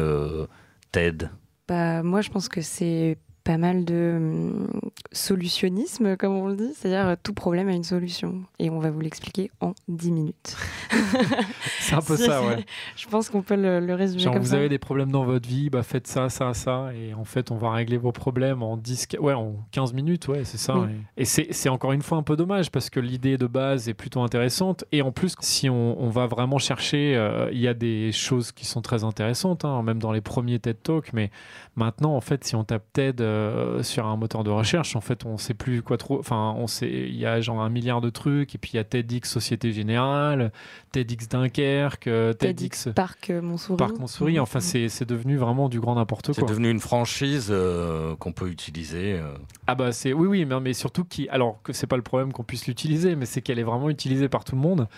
TED? Bah, Moi, je pense que c'est pas mal de hum, solutionnisme, comme on le dit, c'est-à-dire euh, tout problème a une solution. Et on va vous l'expliquer en 10 minutes. c'est un peu ça, ouais. Je pense qu'on peut le, résumer Genre, comme vous avez des problèmes dans votre vie, bah faites ça, ça, ça, et en fait, on va régler vos problèmes en 10, ouais, en 15 minutes, ouais, c'est ça. Et, c'est encore une fois un peu dommage, parce que l'idée de base est plutôt intéressante, et en plus, si on, on va vraiment chercher, euh, il y a des choses qui sont très intéressantes, hein, même dans les premiers TED Talks, mais maintenant, en fait, si on tape TED euh, sur un moteur de recherche, en fait, on sait plus quoi trop. Enfin, on sait, il y a genre un milliard de trucs, et puis il y a TEDx Société Générale, TEDx Dunkerque, euh, TEDx, Parc Montsouris. Parc Montsouris. Enfin, c'est devenu vraiment du grand n'importe quoi. C'est devenu une franchise euh, qu'on peut utiliser. Ah bah c'est oui oui, mais, mais surtout qui, alors que c'est pas le problème qu'on puisse l'utiliser, mais c'est qu'elle est vraiment utilisée par tout le monde.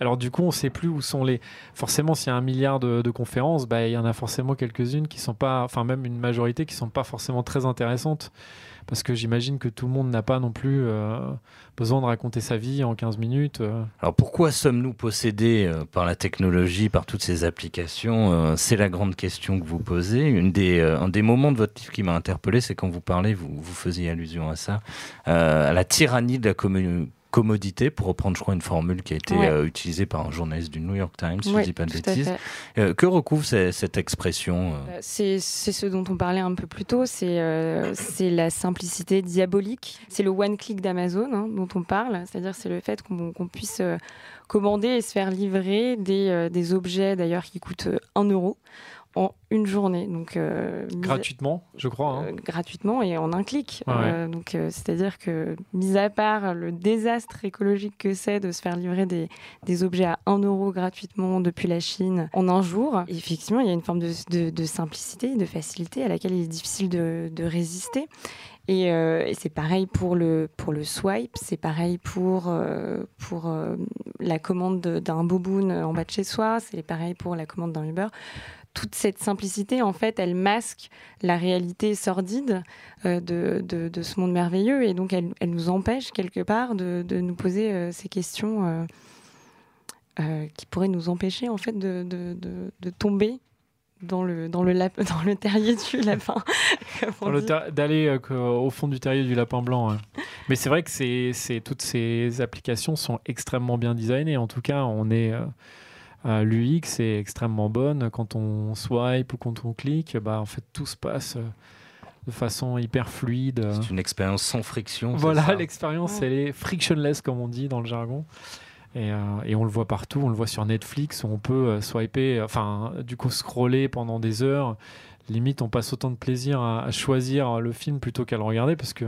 Alors du coup, on sait plus où sont les. Forcément, s'il y a un milliard de, de conférences, bah il y en a forcément quelques-unes qui sont pas, enfin même une majorité qui sont pas forcément très intéressantes parce que j'imagine que tout le monde n'a pas non plus euh, besoin de raconter sa vie en 15 minutes. Euh. Alors pourquoi sommes-nous possédés euh, par la technologie, par toutes ces applications C'est la grande question que vous posez. Une des, un des moments de votre livre qui m'a interpellé, c'est quand vous parlez, vous, vous faisiez allusion à ça, à la tyrannie de la communauté commodité, pour reprendre, je crois, une formule qui a été euh, utilisée par un journaliste du New York Times, si je ne dis pas de bêtises. Euh, que recouvre cette expression euh? C'est ce dont on parlait un peu plus tôt, c'est la simplicité diabolique. C'est le one-click d'Amazon hein, dont on parle, c'est-à-dire c'est le fait qu'on puisse commander et se faire livrer des, des objets d'ailleurs qui coûtent 1 euro en une journée. Donc, euh, gratuitement, je crois. Hein. Euh, gratuitement et en un clic. Euh, donc, c'est-à-dire que, mis à part le désastre écologique que c'est de se faire livrer des, des, objets à 1 euro gratuitement depuis la Chine en un jour, effectivement, il y a une forme de, de, simplicité, de facilité à laquelle il est difficile de, de résister. Et, et c'est pareil pour le, pour le swipe, c'est pareil pour, pour la commande d'un boboon en bas de chez soi, c'est pareil pour la commande d'un Uber toute cette simplicité, en fait, elle masque la réalité sordide euh, de, de, ce monde merveilleux et donc elle, elle nous empêche quelque part de, de nous poser euh, ces questions euh, qui pourraient nous empêcher en fait de, tomber dans le, dans le, dans le terrier du lapin. D'aller au fond du terrier du lapin blanc. Mais c'est vrai que toutes ces applications sont extrêmement bien designées. En tout cas, on est euh, L'UX est extrêmement bonne. Quand on swipe ou quand on clique, bah, en fait, tout se passe euh, de façon hyper fluide. C'est une expérience sans friction. Voilà, l'expérience, elle est frictionless, comme on dit dans le jargon. Et, euh, et, on le voit partout, on le voit sur Netflix où on peut swiper, enfin, du coup, scroller pendant des heures. Limite, on passe autant de plaisir à, à choisir le film plutôt qu'à le regarder parce que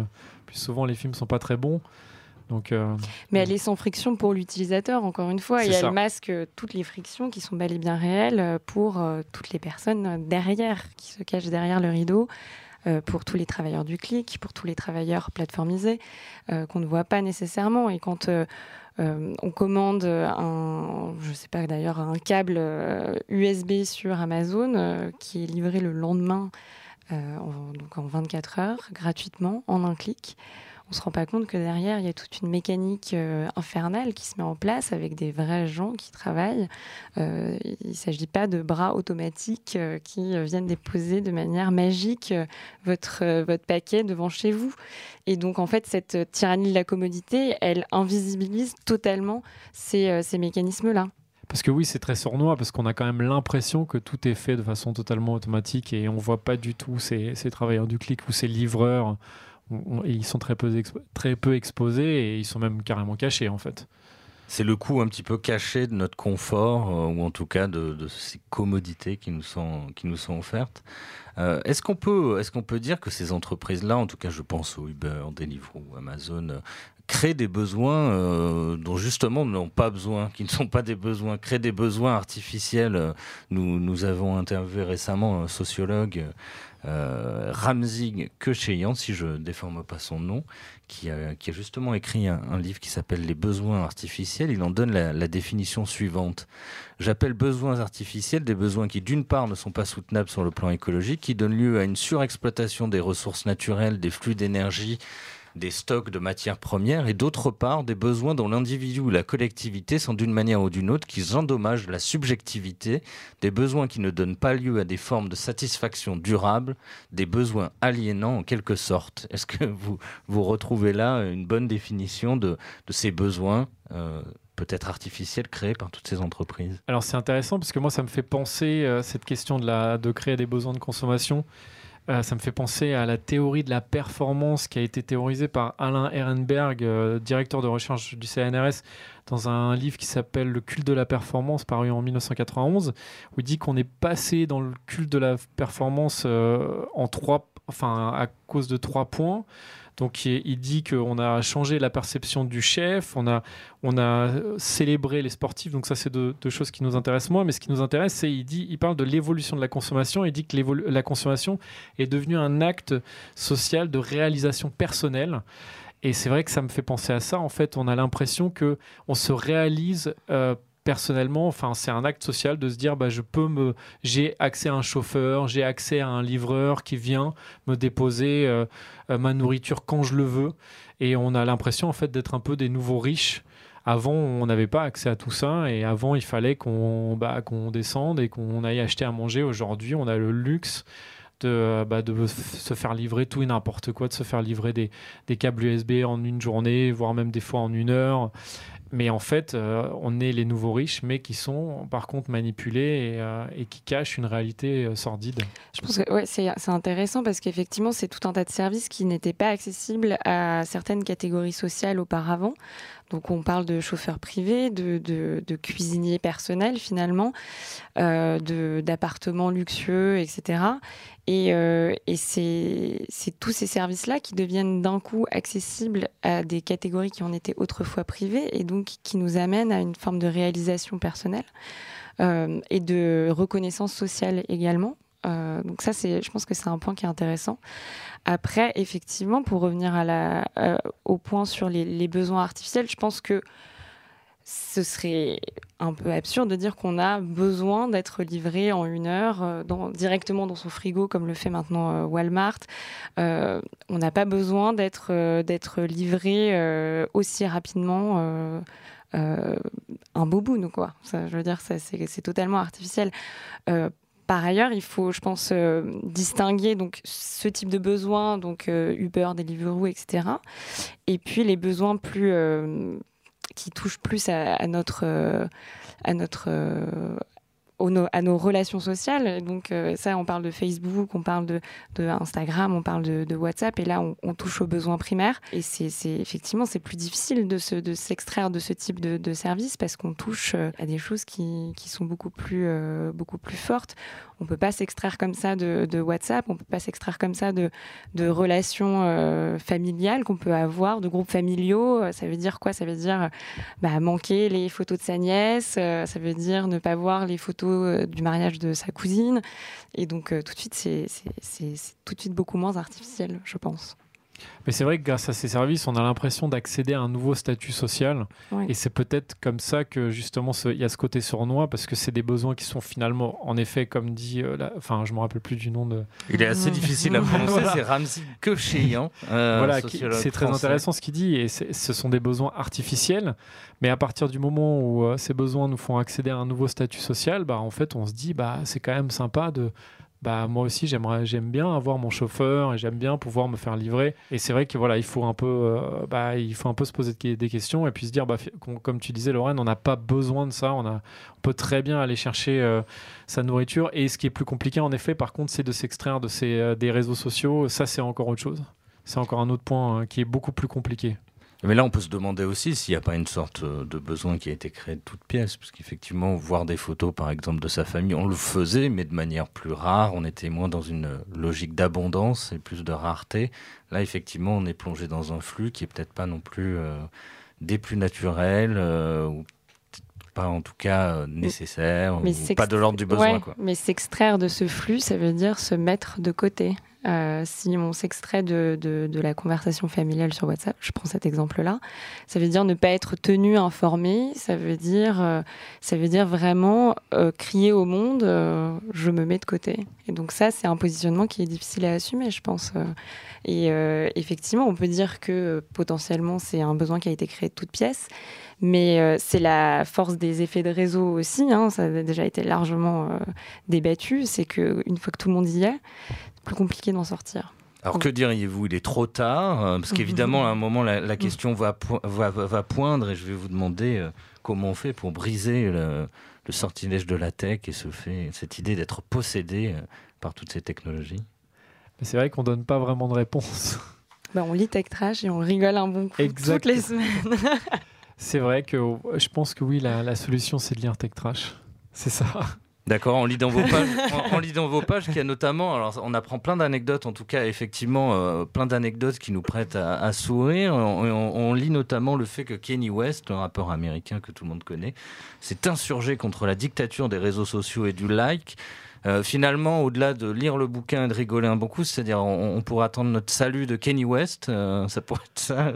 plus souvent les films sont pas très bons. Euh, Mais elle est sans friction pour l'utilisateur, encore une fois, et elle masque toutes les frictions qui sont bel et bien réelles euh, pour euh, toutes les personnes derrière, qui se cachent derrière le rideau. pour tous les travailleurs du clic, pour tous les travailleurs plateformisés, qu'on ne voit pas nécessairement. Et quand on commande un, je sais pas d'ailleurs, un câble USB sur Amazon qui est livré le lendemain, donc en 24 heures, gratuitement, en un clic, on se rend pas compte que derrière, il y a toute une mécanique euh, infernale qui se met en place avec des vrais gens qui travaillent. Euh, il ne s'agit pas de bras automatiques euh, qui viennent déposer de manière magique votre, votre paquet devant chez vous. Et donc, en fait, cette tyrannie de la commodité, elle invisibilise totalement ces, ces mécanismes-là. Parce que oui, c'est très sournois, parce qu'on a quand même l'impression que tout est fait de façon totalement automatique et on voit pas du tout ces, ces travailleurs du clic ou ces livreurs. Ils sont très peu, exposés et ils sont même carrément cachés en fait. C'est le coût un petit peu caché de notre confort, euh, ou en tout cas de, ces commodités qui nous sont, qui nous sont offertes. Euh, est-ce qu'on peut, est qu'on peut dire que ces entreprises-là, en tout cas je pense au Uber, Deliveroo, Amazon, euh, créent des besoins dont justement n'ont pas besoin, qui ne sont pas des besoins, créent des besoins artificiels. Nous, nous avons interviewé récemment un sociologue euh, Ramzig Kecheyan, si je ne déforme pas son nom, qui a, justement écrit un, livre qui s'appelle Les besoins artificiels. Il en donne la, définition suivante. J'appelle besoins artificiels des besoins qui, d'une part, ne sont pas soutenables sur le plan écologique, qui donnent lieu à une surexploitation des ressources naturelles, des flux d'énergie, des stocks de matières premières et d'autre part des besoins dont l'individu ou la collectivité sont d'une manière ou d'une autre qui endommagent la subjectivité, des besoins qui ne donnent pas lieu à des formes de satisfaction durable, des besoins aliénants en quelque sorte. Est-ce que vous, vous retrouvez là une bonne définition de, ces besoins euh, peut-être artificiels créés par toutes ces entreprises? Alors c'est intéressant parce que moi ça me fait penser euh, cette question de, la, de créer des besoins de consommation. Euh, ça me fait penser à la théorie de la performance qui a été théorisée par Alain Ehrenberg, euh, directeur de recherche du CNRS, dans un livre qui s'appelle Le culte de la performance, paru en 1991, où il dit qu'on est passé dans le culte de la performance euh, en trois, enfin, à cause de trois points. Donc il, dit qu'on a changé la perception du chef, on a, on a célébré les sportifs, donc ça c'est deux, choses qui nous intéressent moins, mais ce qui nous intéresse c'est il dit, il parle de l'évolution de la consommation, il dit que la consommation est devenue un acte social de réalisation personnelle. Et c'est vrai que ça me fait penser à ça. En fait, on a l'impression que on se réalise euh, personnellement, enfin, c'est un acte social de se dire, bah, je peux me, j'ai accès à un chauffeur, j'ai accès à un livreur qui vient me déposer euh, euh, ma nourriture quand je le veux, et on a l'impression en fait d'être un peu des nouveaux riches. Avant, on n'avait pas accès à tout ça, et avant, il fallait qu'on bah, qu'on descende et qu'on aille acheter à manger. Aujourd'hui, on a le luxe de, euh, bah, de, se faire livrer tout et n'importe quoi, de se faire livrer des, des, câbles USB en une journée, voire même des fois en une heure. Mais en fait, euh, on est les nouveaux riches, mais qui sont par contre manipulés et, euh, qui cachent une réalité euh, sordide. Je pense que ouais, c'est intéressant parce qu'effectivement, c'est tout un tas de services qui n'étaient pas accessibles à certaines catégories sociales auparavant. Donc on parle de chauffeurs privés, de, cuisiniers personnels finalement, euh, d'appartements luxueux, etc. Et, euh, c'est tous ces services-là qui deviennent d'un coup accessibles à des catégories qui en étaient autrefois privées et donc qui nous amènent à une forme de réalisation personnelle euh, et de reconnaissance sociale également. Euh, donc ça, c'est, je pense que c'est un point qui est intéressant. Après, effectivement, pour revenir euh, au point sur les, besoins artificiels, je pense que ce serait un peu absurde de dire qu'on a besoin d'être livré en une heure euh, directement dans son frigo comme le fait maintenant Walmart. on n'a pas besoin d'être livré aussi rapidement. un boubou, quoi. Ça, je veux dire, c'est totalement artificiel. Par ailleurs, il faut, je pense, euh, distinguer donc ce type de besoins, donc euh, Uber, Deliveroo, etc. Et puis les besoins euh, qui touchent plus à notre à nos relations sociales. Donc euh, ça, on parle de Facebook, on parle de, Instagram, on parle de, WhatsApp, et là, on, touche aux besoins primaires. Et c'est effectivement, c'est plus difficile de s'extraire de, ce type de, de service parce qu'on touche euh, à des choses qui, sont beaucoup plus, euh, beaucoup plus fortes. On peut pas s'extraire comme ça de, WhatsApp, on peut pas s'extraire comme ça de, relations familiales qu'on peut avoir, de groupes familiaux. Ça veut dire quoi? Ça veut dire bah, manquer les photos de sa nièce, ça veut dire ne pas voir les photos euh, du mariage de sa cousine. Et donc, euh, tout de suite, c'est tout de suite beaucoup moins artificiel, je pense. Mais c'est vrai que grâce à ces services, on a l'impression d'accéder à un nouveau statut social. Et c'est peut-être comme ça que justement il y a ce côté sournois, parce que c'est des besoins qui sont finalement, en effet, comme dit, euh, enfin je me rappelle plus du nom de... Il est assez difficile à prononcer, c'est Ramzi Kocheyan. Euh, voilà, c'est très intéressant ce qu'il dit, et ce sont des besoins artificiels, mais à partir du moment où euh, ces besoins nous font accéder à un nouveau statut social, bah, en fait on se dit, bah, c'est quand même sympa de bah moi aussi j'aimerais j'aime bien avoir mon chauffeur et j'aime bien pouvoir me faire livrer. Et c'est vrai que voilà il faut un peu euh, bah il faut un peu se poser des questions et puis se dire bah comme tu disais Lorraine on n'a pas besoin de ça. On a on peut très bien aller chercher euh, sa nourriture. Et ce qui est plus compliqué en effet par contre c'est de s'extraire de ces euh, des réseaux sociaux. Ça c'est encore autre chose. C'est encore un autre point qui est beaucoup plus compliqué mais là, on peut se demander aussi s'il n'y a pas une sorte euh, de besoin qui a été créé de toutes pièces, parce qu'effectivement, voir des photos, par exemple, de sa famille, on le faisait, mais de manière plus rare. On était moins dans une logique d'abondance et plus de rareté. Là, effectivement, on est plongé dans un flux qui est peut-être pas non plus euh, des plus naturels, euh, ou pas en tout cas nécessaire, ou pas de l'ordre du besoin. quoi. Mais s'extraire de ce flux, ça veut dire se mettre de côté. Euh, si on s'extrait de, de, la conversation familiale sur WhatsApp, je prends cet exemple-là, ça veut dire ne pas être tenu informé, ça veut dire, euh, ça veut dire vraiment euh, crier au monde, je me mets de côté. Et donc ça, c'est un positionnement qui est difficile à assumer, je pense. et effectivement, on peut dire que potentiellement, c'est un besoin qui a été créé de toutes pièces. Mais c'est la force des effets de réseau aussi, hein, ça a déjà été largement débattu, c'est qu'une fois que tout le monde y est, plus compliqué d'en sortir. Alors que diriez-vous? Il est trop tard euh, Parce qu'évidemment, à un moment, la, question va, va, va, poindre et je vais vous demander euh, comment on fait pour briser le, sortilège de la tech et ce fait, cette idée d'être possédé euh, par toutes ces technologies? C'est vrai qu'on donne pas vraiment de réponse. Bah, on lit Tech Trash et on rigole un bon coup toutes les semaines. c'est vrai que je pense que oui, la, la solution, c'est de lire Tech Trash. C'est ça. D'accord, on lit dans vos pages, on, lit dans vos pages qu'il y a notamment, alors on apprend plein d'anecdotes, en tout cas effectivement euh, plein d'anecdotes qui nous prêtent à, sourire. On, lit notamment le fait que Kenny West, un rappeur américain que tout le monde connaît, s'est insurgé contre la dictature des réseaux sociaux et du like. Euh, finalement, au-delà de lire le bouquin et de rigoler un bon coup, c'est-à-dire on, pourrait attendre notre salut de Kenny West, euh, ça pourrait être ça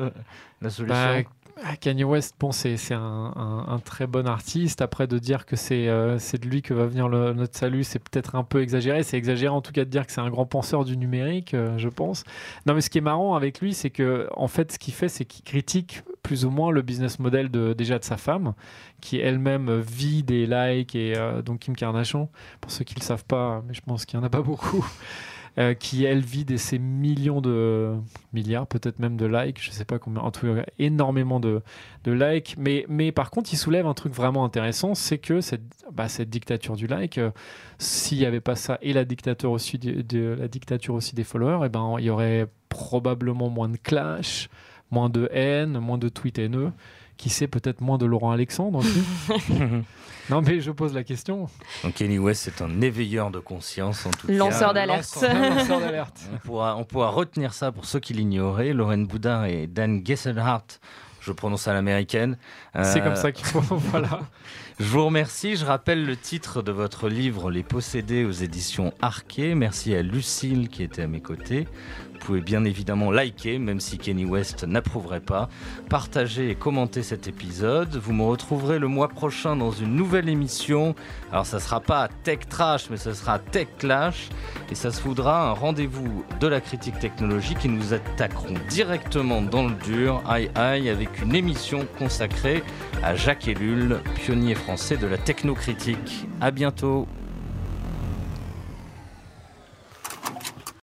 la solution? Bah, ah, Kanye West, bon, c'est un, très bon artiste. Après, de dire que c'est euh, de lui que va venir notre salut, c'est peut-être un peu exagéré. C'est exagéré en tout cas de dire que c'est un grand penseur du numérique, euh, je pense. Non, mais ce qui est marrant avec lui, c'est que en fait, ce qu'il fait, c'est qu'il critique plus ou moins le business model de, déjà de sa femme, qui elle-même vit des likes et euh, donc Kim Kardashian. Pour ceux qui ne le savent pas, mais je pense qu'il n'y en a pas beaucoup. Euh, qui elle vide de ces millions de milliards, peut-être même de likes, je sais pas combien, en tout cas énormément de, likes. Mais, mais par contre, il soulève un truc vraiment intéressant, c'est que cette, bah, cette dictature du like, euh, s'il n'y avait pas ça et la dictature aussi, de, la dictature aussi des followers, et eh ben, il y aurait probablement moins de clash, moins de haine, moins de tweets haineux qui sait peut-être moins de Laurent Alexandre. non, mais je pose la question. Donc Kenny West, c'est un éveilleur de conscience, en tout Lanceur d'alerte. Lanceur d'alerte. on, pourra, on pourra retenir ça pour ceux qui l'ignoraient. Lorraine Boudin et Dan Gesselhardt, je prononce à l'américaine. C'est comme euh, ça qu'il faut. voilà. Je vous remercie. Je rappelle le titre de votre livre Les Possédés aux éditions Arquet. Merci à Lucille qui était à mes côtés. Vous pouvez bien évidemment liker, même si Kenny West n'approuverait pas. Partager et commenter cet épisode. Vous me retrouverez le mois prochain dans une nouvelle émission. Alors ça sera pas Tech Trash, mais ça sera Tech Clash. Et ça se voudra un rendez-vous de la critique technologique et nous attaquerons directement dans le dur, aïe aïe, avec une émission consacrée à Jacques Ellul, pionnier français de la technocritique. À bientôt.